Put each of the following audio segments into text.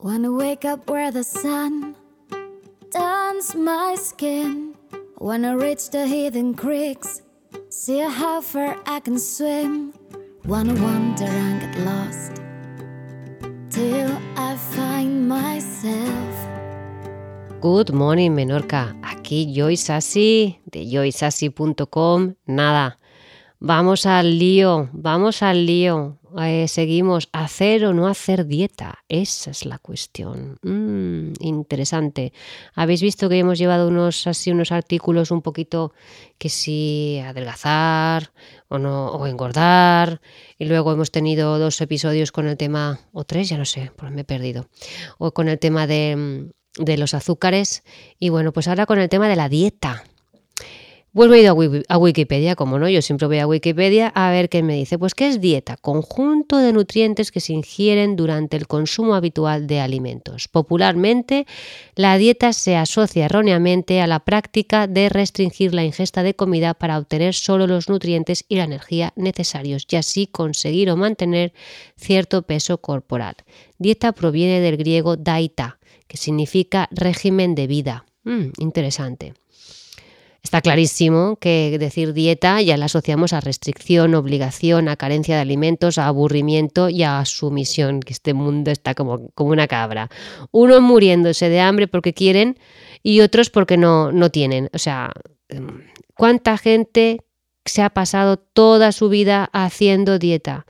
Wanna wake up where the sun turns my skin. Wanna reach the hidden creeks, see how far I can swim. Wanna wander and get lost till I find myself. Good morning, Menorca. Aquí Joy Sassi de joysassi.com. Nada, vamos al lío, vamos al lío. Eh, seguimos, hacer o no hacer dieta. Esa es la cuestión. Mm, interesante. Habéis visto que hemos llevado unos así unos artículos un poquito que si adelgazar o no o engordar y luego hemos tenido dos episodios con el tema o tres, ya no sé, pues me he perdido. O con el tema de de los azúcares y bueno, pues ahora con el tema de la dieta. Vuelvo a ir a Wikipedia, como no, yo siempre voy a Wikipedia a ver qué me dice. Pues, ¿qué es dieta? Conjunto de nutrientes que se ingieren durante el consumo habitual de alimentos. Popularmente, la dieta se asocia erróneamente a la práctica de restringir la ingesta de comida para obtener solo los nutrientes y la energía necesarios y así conseguir o mantener cierto peso corporal. Dieta proviene del griego daita, que significa régimen de vida. Mm, interesante. Está clarísimo que decir dieta ya la asociamos a restricción, obligación, a carencia de alimentos, a aburrimiento y a sumisión, que este mundo está como, como una cabra. Unos muriéndose de hambre porque quieren y otros porque no, no tienen. O sea, ¿cuánta gente se ha pasado toda su vida haciendo dieta?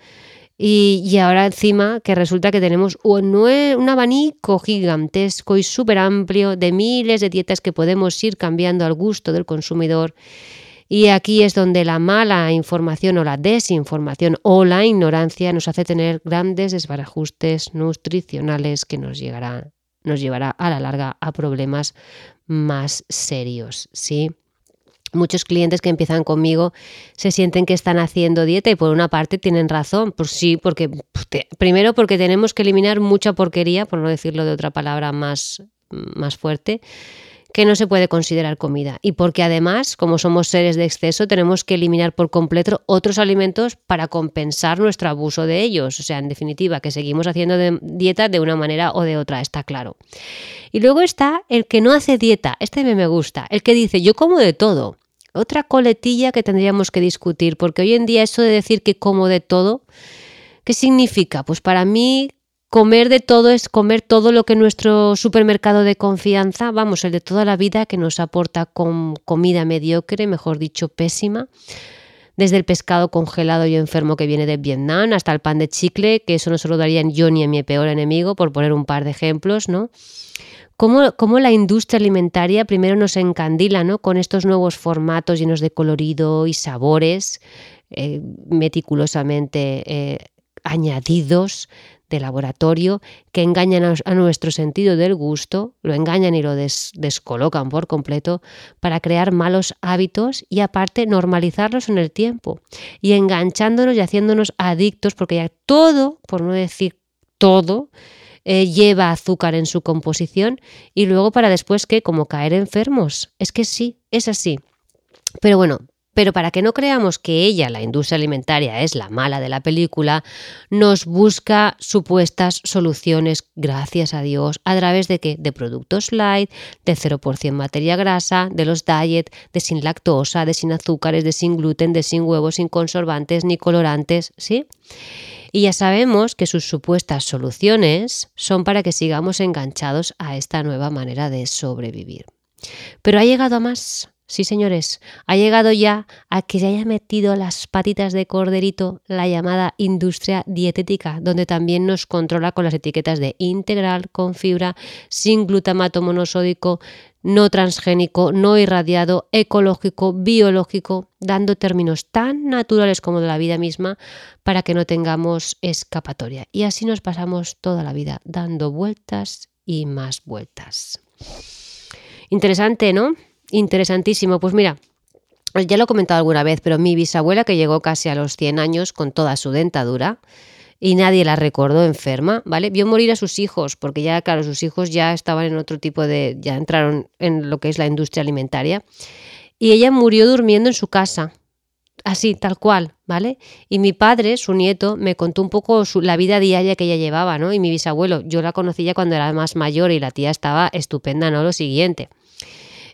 Y, ahora encima que resulta que tenemos un, un abanico gigantesco y súper amplio de miles de dietas que podemos ir cambiando al gusto del consumidor. Y aquí es donde la mala información o la desinformación o la ignorancia nos hace tener grandes desbarajustes nutricionales que nos, llegará, nos llevará a la larga a problemas más serios. ¿sí? Muchos clientes que empiezan conmigo se sienten que están haciendo dieta y por una parte tienen razón, pues sí, porque primero porque tenemos que eliminar mucha porquería, por no decirlo de otra palabra más, más fuerte, que no se puede considerar comida. Y porque además, como somos seres de exceso, tenemos que eliminar por completo otros alimentos para compensar nuestro abuso de ellos. O sea, en definitiva, que seguimos haciendo dieta de una manera o de otra, está claro. Y luego está el que no hace dieta, este me gusta, el que dice yo como de todo. Otra coletilla que tendríamos que discutir, porque hoy en día eso de decir que como de todo, ¿qué significa? Pues para mí comer de todo es comer todo lo que nuestro supermercado de confianza, vamos, el de toda la vida que nos aporta con comida mediocre, mejor dicho, pésima. Desde el pescado congelado y enfermo que viene de Vietnam hasta el pan de chicle, que eso no se lo darían yo ni a mi peor enemigo, por poner un par de ejemplos, ¿no? Cómo, la industria alimentaria primero nos encandila ¿no? con estos nuevos formatos llenos de colorido y sabores eh, meticulosamente eh, añadidos de laboratorio que engañan a, nuestro sentido del gusto, lo engañan y lo descolocan por completo para crear malos hábitos y aparte normalizarlos en el tiempo y enganchándonos y haciéndonos adictos porque ya todo, por no decir todo, eh, lleva azúcar en su composición y luego para después que como caer enfermos. Es que sí, es así. Pero bueno, pero para que no creamos que ella, la industria alimentaria, es la mala de la película, nos busca supuestas soluciones, gracias a Dios, a través de qué? De productos light, de 0% materia grasa, de los diet, de sin lactosa, de sin azúcares, de sin gluten, de sin huevos, sin conservantes ni colorantes, ¿sí? Y ya sabemos que sus supuestas soluciones son para que sigamos enganchados a esta nueva manera de sobrevivir. Pero ha llegado a más. Sí, señores, ha llegado ya a que se haya metido las patitas de corderito la llamada industria dietética, donde también nos controla con las etiquetas de integral, con fibra, sin glutamato monosódico, no transgénico, no irradiado, ecológico, biológico, dando términos tan naturales como de la vida misma para que no tengamos escapatoria. Y así nos pasamos toda la vida dando vueltas y más vueltas. Interesante, ¿no? Interesantísimo. Pues mira, ya lo he comentado alguna vez, pero mi bisabuela que llegó casi a los 100 años con toda su dentadura y nadie la recordó enferma, ¿vale? Vio morir a sus hijos, porque ya, claro, sus hijos ya estaban en otro tipo de, ya entraron en lo que es la industria alimentaria. Y ella murió durmiendo en su casa, así, tal cual, ¿vale? Y mi padre, su nieto, me contó un poco la vida diaria que ella llevaba, ¿no? Y mi bisabuelo, yo la conocí ya cuando era más mayor y la tía estaba estupenda, ¿no? Lo siguiente.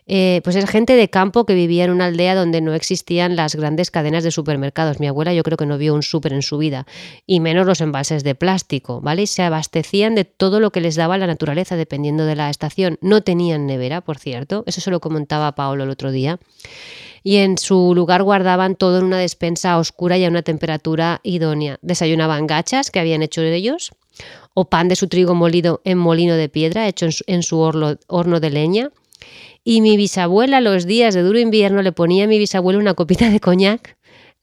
Eh, pues es gente de campo que vivía en una aldea donde no existían las grandes cadenas de supermercados. Mi abuela yo creo que no vio un súper en su vida, y menos los envases de plástico, ¿vale? Y se abastecían de todo lo que les daba la naturaleza dependiendo de la estación. No tenían nevera, por cierto, eso se lo comentaba Paolo el otro día. Y en su lugar guardaban todo en una despensa oscura y a una temperatura idónea. Desayunaban gachas que habían hecho ellos, o pan de su trigo molido en molino de piedra, hecho en su, horno de leña y mi bisabuela los días de duro invierno le ponía a mi bisabuelo una copita de coñac,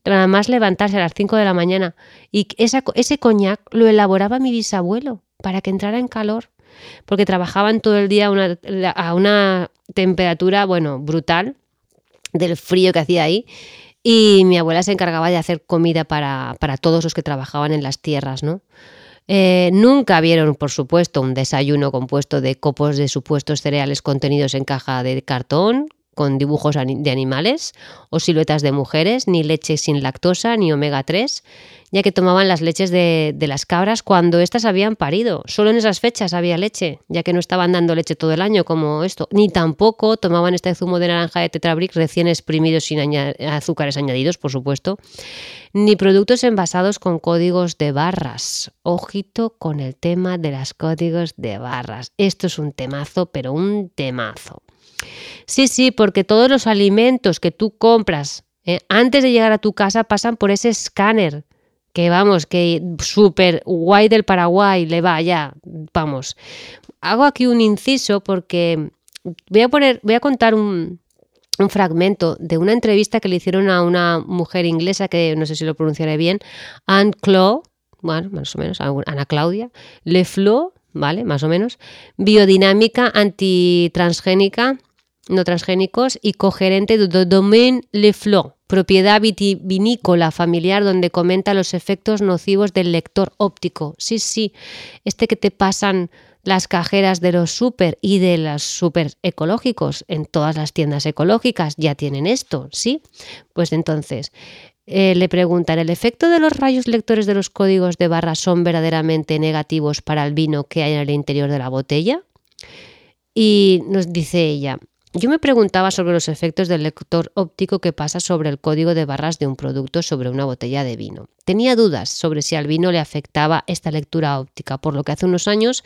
nada más levantarse a las 5 de la mañana. Y ese coñac lo elaboraba mi bisabuelo para que entrara en calor, porque trabajaban todo el día a una temperatura, bueno, brutal, del frío que hacía ahí. Y mi abuela se encargaba de hacer comida para, para todos los que trabajaban en las tierras, ¿no? Eh, nunca vieron, por supuesto, un desayuno compuesto de copos de supuestos cereales contenidos en caja de cartón, con dibujos de animales o siluetas de mujeres, ni leche sin lactosa, ni omega 3, ya que tomaban las leches de, las cabras cuando éstas habían parido. Solo en esas fechas había leche, ya que no estaban dando leche todo el año como esto, ni tampoco tomaban este zumo de naranja de Tetrabric recién exprimido sin azúcares añadidos, por supuesto, ni productos envasados con códigos de barras. Ojito con el tema de los códigos de barras. Esto es un temazo, pero un temazo. Sí, sí, porque todos los alimentos que tú compras eh, antes de llegar a tu casa pasan por ese escáner. Que vamos, que súper guay del Paraguay, le va ya, vamos. Hago aquí un inciso porque voy a poner, voy a contar un, fragmento de una entrevista que le hicieron a una mujer inglesa que no sé si lo pronunciaré bien, Anne Claude, bueno, más o menos, Ana Claudia, Le Flo, ¿vale? Más o menos, biodinámica antitransgénica no transgénicos y cogerente de Domaine Le propiedad vitivinícola familiar donde comenta los efectos nocivos del lector óptico. Sí, sí, este que te pasan las cajeras de los super y de los super ecológicos en todas las tiendas ecológicas ya tienen esto, ¿sí? Pues entonces eh, le preguntan, ¿el efecto de los rayos lectores de los códigos de barra son verdaderamente negativos para el vino que hay en el interior de la botella? Y nos dice ella, yo me preguntaba sobre los efectos del lector óptico que pasa sobre el código de barras de un producto sobre una botella de vino. Tenía dudas sobre si al vino le afectaba esta lectura óptica, por lo que hace unos años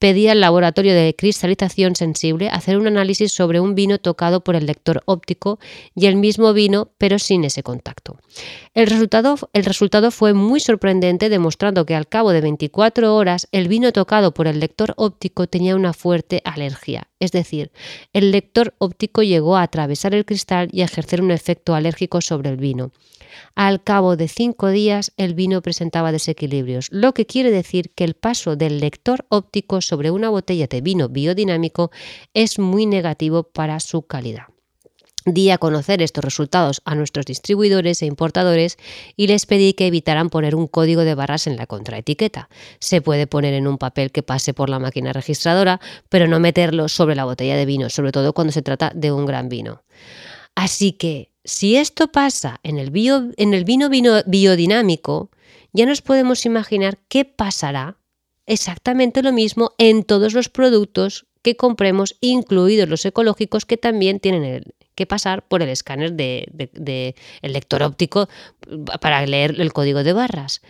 pedí al laboratorio de cristalización sensible hacer un análisis sobre un vino tocado por el lector óptico y el mismo vino, pero sin ese contacto. El resultado, el resultado fue muy sorprendente, demostrando que al cabo de 24 horas el vino tocado por el lector óptico tenía una fuerte alergia. Es decir, el lector óptico llegó a atravesar el cristal y a ejercer un efecto alérgico sobre el vino. Al cabo de cinco días el vino presentaba desequilibrios, lo que quiere decir que el paso del lector óptico sobre una botella de vino biodinámico es muy negativo para su calidad. Di a conocer estos resultados a nuestros distribuidores e importadores y les pedí que evitaran poner un código de barras en la contraetiqueta. Se puede poner en un papel que pase por la máquina registradora, pero no meterlo sobre la botella de vino, sobre todo cuando se trata de un gran vino. Así que si esto pasa en el, en el vino, vino biodinámico, ya nos podemos imaginar qué pasará exactamente lo mismo en todos los productos que compremos, incluidos los ecológicos que también tienen que pasar por el escáner de, lector óptico para leer el código de barras.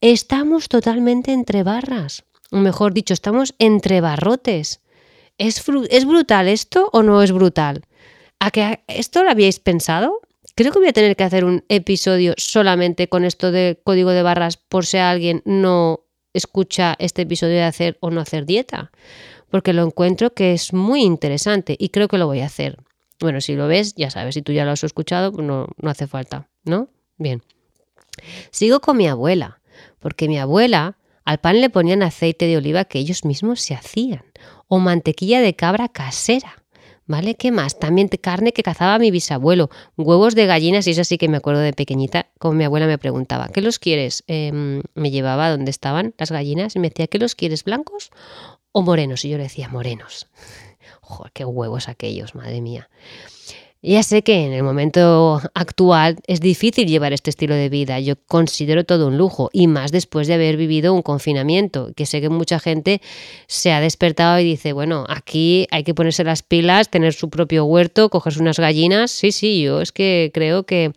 Estamos totalmente entre barras, o mejor dicho, estamos entre barrotes. ¿Es, ¿Es brutal esto o no es brutal? ¿A que esto lo habíais pensado? Creo que voy a tener que hacer un episodio solamente con esto de código de barras por si alguien no escucha este episodio de hacer o no hacer dieta, porque lo encuentro que es muy interesante y creo que lo voy a hacer. Bueno, si lo ves, ya sabes, si tú ya lo has escuchado, pues no, no hace falta, ¿no? Bien. Sigo con mi abuela, porque mi abuela al pan le ponían aceite de oliva que ellos mismos se hacían, o mantequilla de cabra casera. ¿Vale? ¿Qué más? También carne que cazaba mi bisabuelo, huevos de gallinas, y eso sí que me acuerdo de pequeñita, como mi abuela me preguntaba, ¿qué los quieres? Em, me llevaba donde estaban las gallinas y me decía, ¿qué los quieres? ¿Blancos o morenos? Y yo le decía, morenos. Joder, qué huevos aquellos, madre mía. Ya sé que en el momento actual es difícil llevar este estilo de vida. Yo considero todo un lujo y más después de haber vivido un confinamiento, que sé que mucha gente se ha despertado y dice, bueno, aquí hay que ponerse las pilas, tener su propio huerto, cogerse unas gallinas. Sí, sí, yo es que creo que...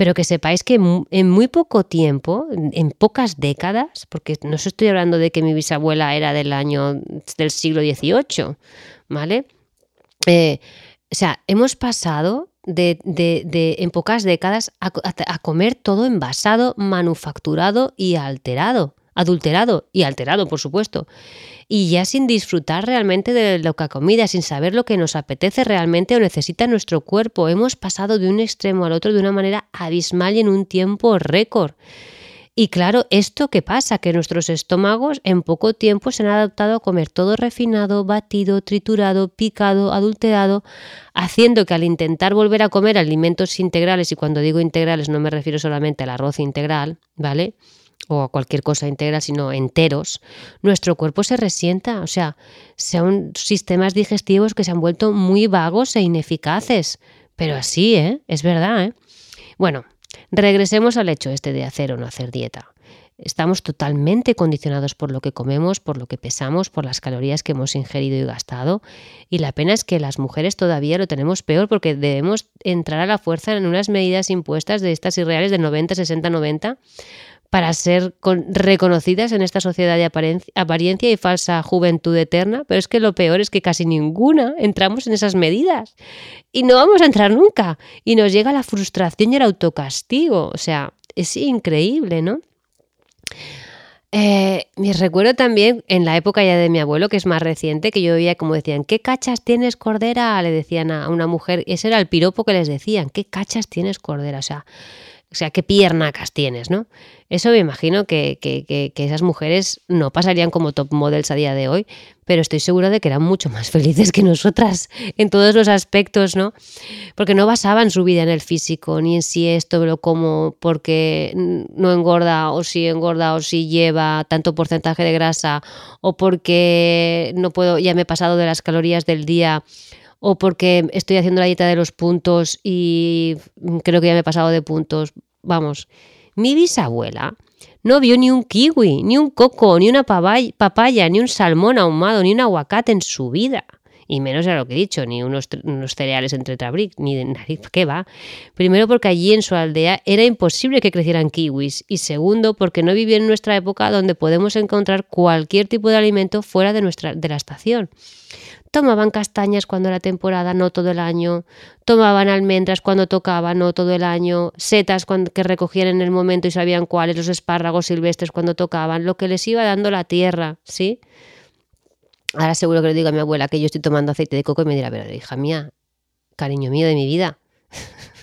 Pero que sepáis que en muy poco tiempo, en pocas décadas, porque no estoy hablando de que mi bisabuela era del año del siglo XVIII, ¿vale? Eh, o sea, hemos pasado de, en pocas décadas a, comer todo envasado, manufacturado y alterado. Adulterado y alterado, por supuesto. Y ya sin disfrutar realmente de lo que comida, sin saber lo que nos apetece realmente o necesita nuestro cuerpo. Hemos pasado de un extremo al otro de una manera abismal y en un tiempo récord. Y claro, ¿esto qué pasa? Que nuestros estómagos en poco tiempo se han adaptado a comer todo refinado, batido, triturado, picado, adulterado, haciendo que al intentar volver a comer alimentos integrales, y cuando digo integrales no me refiero solamente al arroz integral, ¿vale? O a cualquier cosa integral, sino enteros, nuestro cuerpo se resienta. O sea, son sistemas digestivos que se han vuelto muy vagos e ineficaces. Pero así, ¿eh? Es verdad, ¿eh? Bueno, Regresemos al hecho este de hacer o no hacer dieta. Estamos totalmente condicionados por lo que comemos, por lo que pesamos, por las calorías que hemos ingerido y gastado. Y la pena es que las mujeres todavía lo tenemos peor porque debemos entrar a la fuerza en unas medidas impuestas de estas irreales de 90, 60, 90 para ser reconocidas en esta sociedad de apariencia y falsa juventud eterna, pero es que lo peor es que casi ninguna entramos en esas medidas y no vamos a entrar nunca y nos llega la frustración y el autocastigo, o sea, es increíble, ¿no? Eh, me recuerdo también en la época ya de mi abuelo, que es más reciente, que yo veía como decían, ¿qué cachas tienes cordera? Le decían a una mujer, ese era el piropo que les decían, ¿qué cachas tienes cordera? O sea, o sea, qué piernacas tienes, ¿no? Eso me imagino que, que, esas mujeres no pasarían como top models a día de hoy, pero estoy segura de que eran mucho más felices que nosotras en todos los aspectos, ¿no? Porque no basaban su vida en el físico, ni en si esto lo como porque no engorda, o si engorda, o si lleva tanto porcentaje de grasa, o porque no puedo, ya me he pasado de las calorías del día o porque estoy haciendo la dieta de los puntos y creo que ya me he pasado de puntos. Vamos, mi bisabuela no vio ni un kiwi, ni un coco, ni una papaya, ni un salmón ahumado, ni un aguacate en su vida. Y menos a lo que he dicho, ni unos, cereales entre trabric, ni de nariz, ¿qué va? Primero porque allí en su aldea era imposible que crecieran kiwis. Y segundo porque no vivía en nuestra época donde podemos encontrar cualquier tipo de alimento fuera de, nuestra, de la estación. Tomaban castañas cuando era temporada, no todo el año. Tomaban almendras cuando tocaba, no todo el año. Setas cuando, que recogían en el momento y sabían cuáles, los espárragos silvestres cuando tocaban, lo que les iba dando la tierra, ¿sí? Ahora seguro que le digo a mi abuela que yo estoy tomando aceite de coco y me dirá, pero hija mía, cariño mío de mi vida.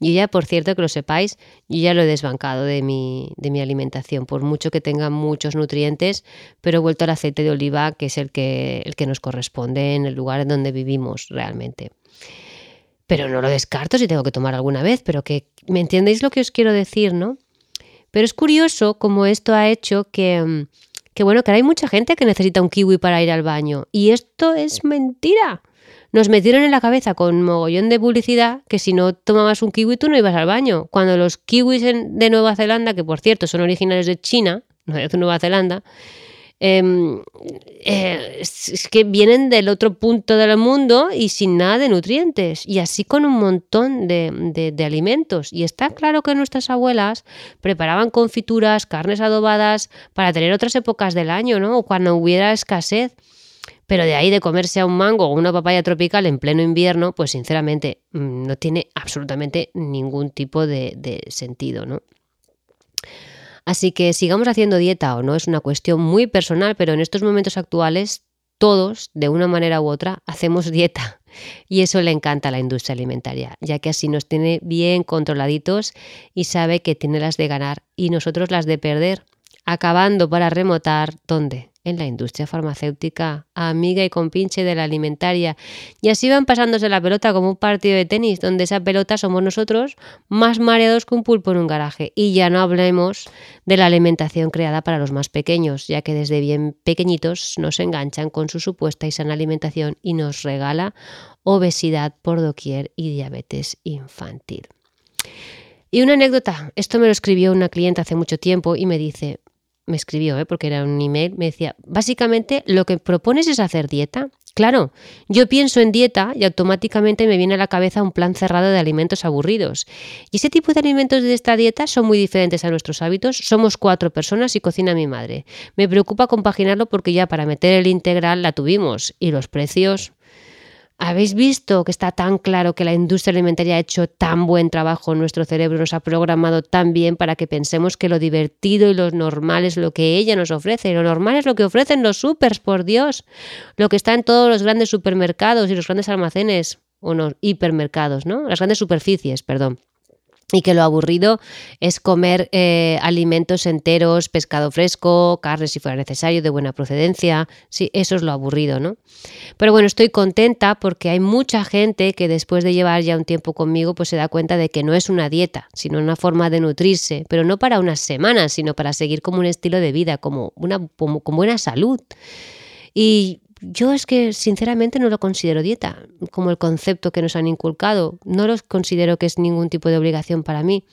Yo ya, por cierto, que lo sepáis, yo ya lo he desbancado de mi, de mi alimentación, por mucho que tenga muchos nutrientes, pero he vuelto al aceite de oliva, que es el que, el que nos corresponde en el lugar en donde vivimos realmente. Pero no lo descarto si tengo que tomar alguna vez, pero que me entendéis lo que os quiero decir, ¿no? Pero es curioso cómo esto ha hecho que, que bueno, que hay mucha gente que necesita un kiwi para ir al baño. Y esto es mentira nos metieron en la cabeza con mogollón de publicidad que si no tomabas un kiwi tú no ibas al baño. Cuando los kiwis de Nueva Zelanda, que por cierto son originarios de China, no de Nueva Zelanda, em, eh, es que vienen del otro punto del mundo y sin nada de nutrientes. Y así con un montón de, de alimentos. Y está claro que nuestras abuelas preparaban confituras, carnes adobadas para tener otras épocas del año, ¿no? O cuando hubiera escasez. Pero de ahí de comerse a un mango o una papaya tropical en pleno invierno, pues sinceramente mm, no tiene absolutamente ningún tipo de, sentido, ¿no? Así que sigamos haciendo dieta o no, es una cuestión muy personal, pero en estos momentos actuales todos, de una manera u otra, hacemos dieta. Y eso le encanta a la industria alimentaria, ya que así nos tiene bien controladitos y sabe que tiene las de ganar y nosotros las de perder, acabando para remotar, ¿dónde? En la industria farmacéutica, amiga y compinche de la alimentaria. Y así van pasándose la pelota como un partido de tenis, donde esa pelota somos nosotros más mareados que un pulpo en un garaje. Y ya no hablemos de la alimentación creada para los más pequeños, ya que desde bien pequeñitos nos enganchan con su supuesta y sana alimentación y nos regala obesidad por doquier y diabetes infantil. Y una anécdota, esto me lo escribió una cliente hace mucho tiempo y me dice, me escribió, ¿eh? porque era un email, me decía, básicamente lo que propones es hacer dieta. Claro, yo pienso en dieta y automáticamente me viene a la cabeza un plan cerrado de alimentos aburridos. Y ese tipo de alimentos de esta dieta son muy diferentes a nuestros hábitos. Somos cuatro personas y cocina mi madre. Me preocupa compaginarlo porque ya para meter el integral la tuvimos y los precios ¿Habéis visto que está tan claro que la industria alimentaria ha hecho tan buen trabajo nuestro cerebro, nos ha programado tan bien para que pensemos que lo divertido y lo normal es lo que ella nos ofrece? Lo normal es lo que ofrecen los supers, por Dios. Lo que está en todos los grandes supermercados y los grandes almacenes, o no, hipermercados, ¿no? Las grandes superficies, perdón y que lo aburrido es comer eh, alimentos enteros, pescado fresco, carne si fuera necesario, de buena procedencia. Sí, eso es lo aburrido, ¿no? Pero bueno, estoy contenta porque hay mucha gente que después de llevar ya un tiempo conmigo, pues se da cuenta de que no es una dieta, sino una forma de nutrirse, pero no para unas semanas, sino para seguir como un estilo de vida, como una como, con buena salud. Y yo es que sinceramente no lo considero dieta, como el concepto que nos han inculcado. No lo considero que es ningún tipo de obligación para mí.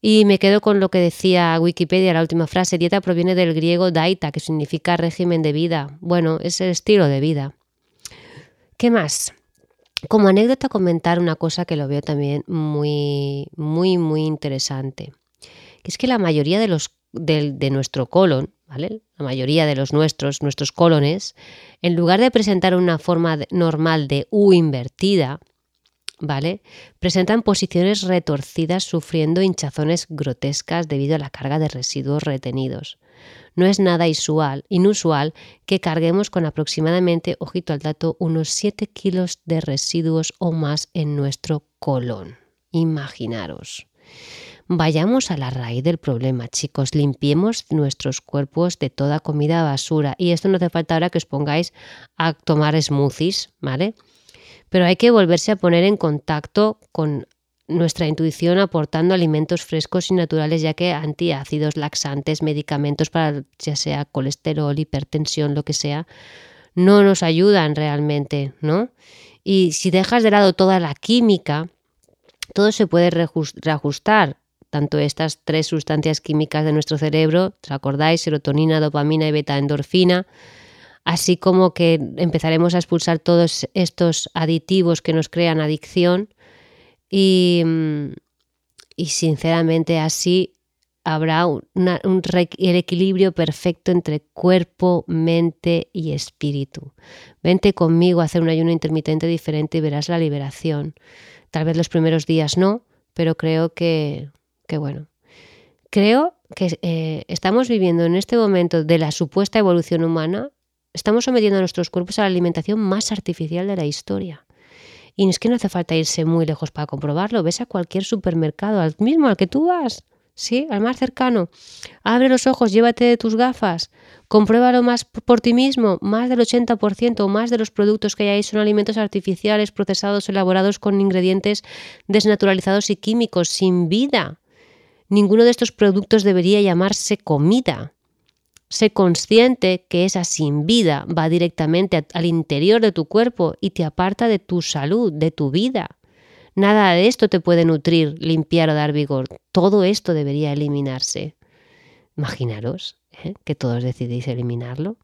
Y me quedo con lo que decía Wikipedia, la última frase. Dieta proviene del griego daita, que significa régimen de vida. Bueno, es el estilo de vida. ¿Qué más? Como anécdota comentar una cosa que lo veo también muy, muy, muy interesante. Es que la mayoría de los de nuestro colon, La mayoría de los nuestros, nuestros colones, en lugar de presentar una forma normal de U invertida, ¿vale? Presentan posiciones retorcidas sufriendo hinchazones grotescas debido a la carga de residuos retenidos. No es nada inusual, inusual que carguemos con aproximadamente, ojito al dato, unos 7 kilos de residuos o más en nuestro colon. Imaginaros. Vayamos a la raíz del problema, chicos. Limpiemos nuestros cuerpos de toda comida basura. Y esto no hace falta ahora que os pongáis a tomar smoothies, ¿vale? Pero hay que volverse a poner en contacto con nuestra intuición aportando alimentos frescos y naturales, ya que antiácidos, laxantes, medicamentos para ya sea colesterol, hipertensión, lo que sea, no nos ayudan realmente, ¿no? Y si dejas de lado toda la química, todo se puede reajustar tanto estas tres sustancias químicas de nuestro cerebro, ¿os acordáis? Serotonina, dopamina y beta-endorfina, así como que empezaremos a expulsar todos estos aditivos que nos crean adicción y, y sinceramente así habrá un, el equilibrio perfecto entre cuerpo, mente y espíritu. Vente conmigo a hacer un ayuno intermitente diferente y verás la liberación. Tal vez los primeros días no, pero creo que, Qué bueno. Creo que eh, estamos viviendo en este momento de la supuesta evolución humana, estamos sometiendo a nuestros cuerpos a la alimentación más artificial de la historia. Y es que no hace falta irse muy lejos para comprobarlo. Ves a cualquier supermercado, al mismo al que tú vas, ¿sí? Al más cercano. Abre los ojos, llévate tus gafas, compruébalo más por ti mismo. Más del 80% o más de los productos que hay ahí son alimentos artificiales, procesados, elaborados con ingredientes desnaturalizados y químicos, sin vida. Ninguno de estos productos debería llamarse comida. Sé consciente que esa sin vida va directamente al interior de tu cuerpo y te aparta de tu salud, de tu vida. Nada de esto te puede nutrir, limpiar o dar vigor. Todo esto debería eliminarse. Imaginaros ¿eh? que todos decidís eliminarlo.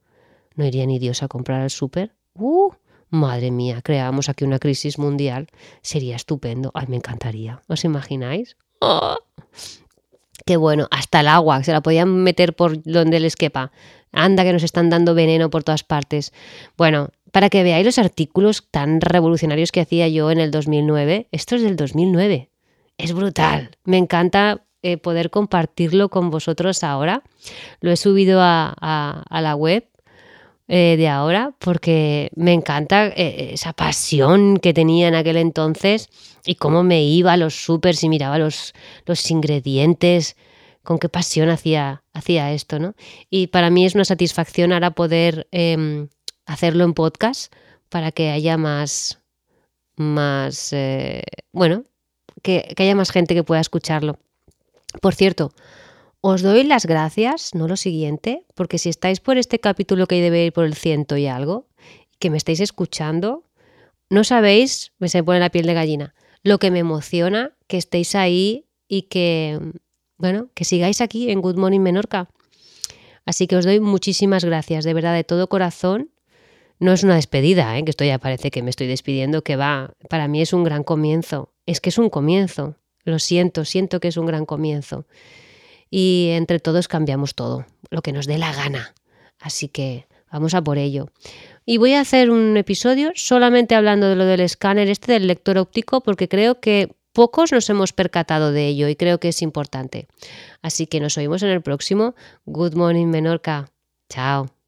¿No iría ni Dios a comprar al súper? ¡Uh! Madre mía, creamos aquí una crisis mundial. Sería estupendo. Ay, me encantaría. ¿Os imagináis? ¡Oh! Qué bueno, hasta el agua, se la podían meter por donde les quepa. Anda que nos están dando veneno por todas partes. Bueno, para que veáis los artículos tan revolucionarios que hacía yo en el 2009, esto es del 2009. Es brutal. Me encanta eh, poder compartirlo con vosotros ahora. Lo he subido a, la web eh, de ahora porque me encanta eh, esa pasión que tenía en aquel entonces y cómo me iba a los supers y miraba los, los ingredientes con qué pasión hacía, hacía esto, ¿no? Y para mí es una satisfacción ahora poder em, hacerlo en podcast para que haya más, más, eh, bueno, que, haya más gente que pueda escucharlo. Por cierto, os doy las gracias, no lo siguiente, porque si estáis por este capítulo que debe ir por el ciento y algo, que me estáis escuchando, no sabéis, me se pone la piel de gallina, lo que me emociona que estéis ahí y que, bueno, que sigáis aquí en Good Morning Menorca. Así que os doy muchísimas gracias, de verdad, de todo corazón. No es una despedida, ¿eh? que esto ya parece que me estoy despidiendo, que va, para mí es un gran comienzo. Es que es un comienzo. Lo siento, siento que es un gran comienzo. Y entre todos cambiamos todo, lo que nos dé la gana. Así que vamos a por ello. Y voy a hacer un episodio solamente hablando de lo del escáner este del lector óptico porque creo que pocos nos hemos percatado de ello y creo que es importante. Así que nos oímos en el próximo. Good morning Menorca. Chao.